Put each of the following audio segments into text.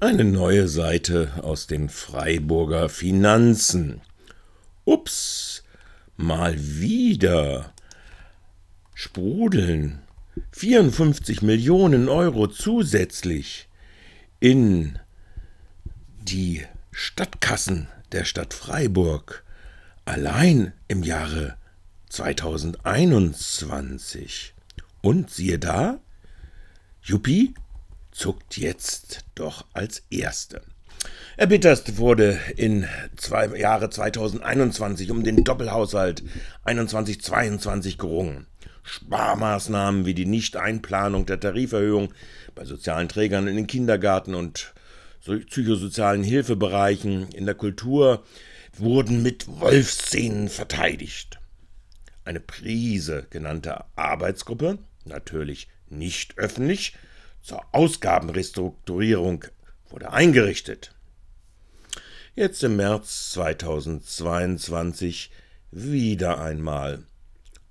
Eine neue Seite aus den Freiburger Finanzen. Ups, mal wieder. Sprudeln. 54 Millionen Euro zusätzlich in die Stadtkassen der Stadt Freiburg allein im Jahre 2021. Und siehe da, Juppie zuckt jetzt doch als Erste. Erbitterst wurde in zwei Jahre 2021 um den Doppelhaushalt 21-22 gerungen. Sparmaßnahmen wie die Nichteinplanung der Tariferhöhung bei sozialen Trägern in den Kindergarten und psychosozialen Hilfebereichen in der Kultur wurden mit Wolfszenen verteidigt. Eine Prise genannte Arbeitsgruppe, natürlich nicht öffentlich, zur Ausgabenrestrukturierung wurde eingerichtet. Jetzt im März 2022 wieder einmal.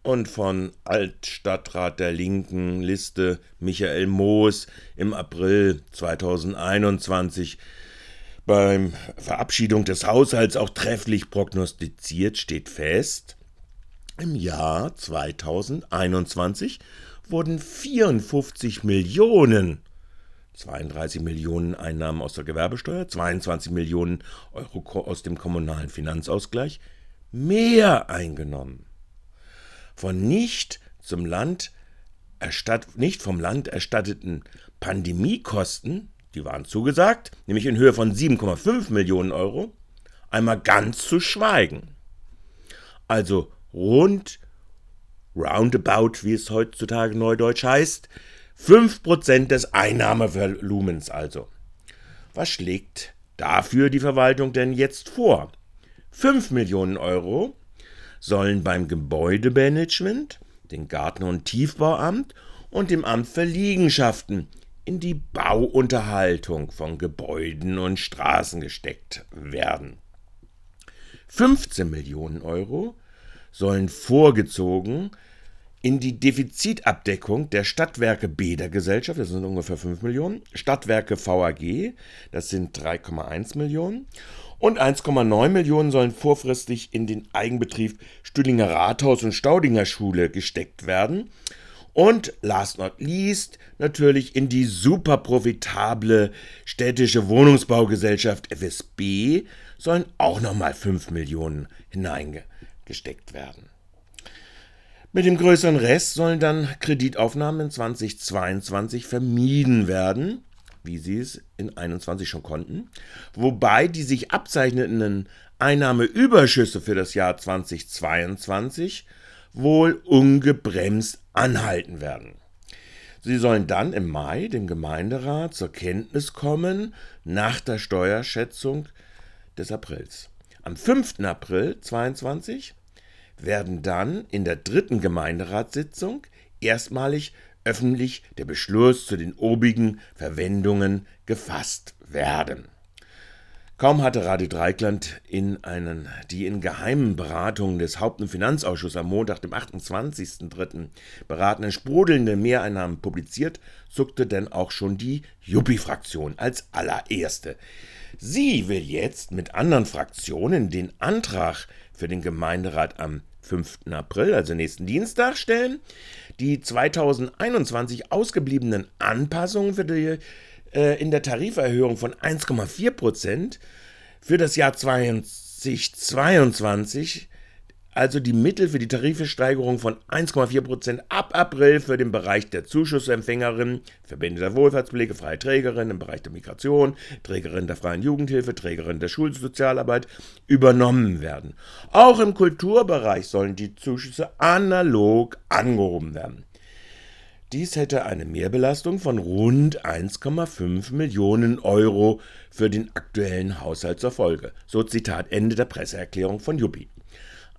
Und von Altstadtrat der Linken Liste Michael Moos im April 2021 beim Verabschiedung des Haushalts auch trefflich prognostiziert steht fest, im Jahr 2021 wurden 54 Millionen 32 Millionen Einnahmen aus der Gewerbesteuer, 22 Millionen Euro aus dem kommunalen Finanzausgleich mehr eingenommen. Von nicht zum Land erstatt, nicht vom Land erstatteten Pandemiekosten, die waren zugesagt, nämlich in Höhe von 7,5 Millionen Euro, einmal ganz zu schweigen. Also rund roundabout, wie es heutzutage neudeutsch heißt, 5% des Einnahmevolumens also. Was schlägt dafür die Verwaltung denn jetzt vor? 5 Millionen Euro sollen beim Gebäudemanagement, dem Garten- und Tiefbauamt und dem Amt für Liegenschaften in die Bauunterhaltung von Gebäuden und Straßen gesteckt werden. 15 Millionen Euro sollen vorgezogen in die Defizitabdeckung der Stadtwerke Bäder Gesellschaft, das sind ungefähr 5 Millionen, Stadtwerke VAG, das sind 3,1 Millionen und 1,9 Millionen sollen vorfristig in den Eigenbetrieb Stühlinger Rathaus und Staudinger Schule gesteckt werden. Und last not least natürlich in die super profitable städtische Wohnungsbaugesellschaft FSB sollen auch nochmal 5 Millionen hineingesteckt werden. Mit dem größeren Rest sollen dann Kreditaufnahmen in 2022 vermieden werden, wie sie es in 21 schon konnten, wobei die sich abzeichnenden Einnahmeüberschüsse für das Jahr 2022 wohl ungebremst anhalten werden. Sie sollen dann im Mai dem Gemeinderat zur Kenntnis kommen nach der Steuerschätzung des Aprils. Am 5. April 2022 werden dann in der dritten Gemeinderatssitzung erstmalig öffentlich der Beschluss zu den obigen Verwendungen gefasst werden. Kaum hatte Radio Dreikland in einen, die in geheimen Beratungen des Haupt- und Finanzausschusses am Montag, dem 28.03. beratenen sprudelnde Mehreinnahmen publiziert, zuckte denn auch schon die Juppie-Fraktion als allererste. Sie will jetzt mit anderen Fraktionen den Antrag für den Gemeinderat am 5. April, also nächsten Dienstag, stellen. Die 2021 ausgebliebenen Anpassungen für die, äh, in der Tariferhöhung von 1,4 Prozent für das Jahr 2022 also die Mittel für die Tarifesteigerung von 1,4 Prozent ab April für den Bereich der Zuschussempfängerinnen, Verbände der Wohlfahrtspflege, freie Trägerinnen im Bereich der Migration, Trägerin der freien Jugendhilfe, Trägerin der Schulsozialarbeit übernommen werden. Auch im Kulturbereich sollen die Zuschüsse analog angehoben werden. Dies hätte eine Mehrbelastung von rund 1,5 Millionen Euro für den aktuellen Haushalt zur Folge. So Zitat Ende der Presseerklärung von Juppie.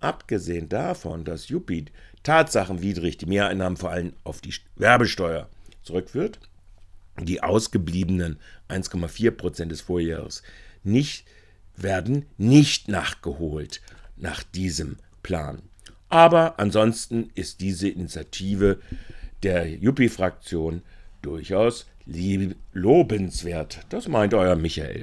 Abgesehen davon, dass Juppie tatsachenwidrig die Mehreinnahmen vor allem auf die Werbesteuer zurückführt, die ausgebliebenen 1,4 Prozent des Vorjahres nicht, werden nicht nachgeholt nach diesem Plan. Aber ansonsten ist diese Initiative der Juppie-Fraktion durchaus lobenswert. Das meint euer Michael.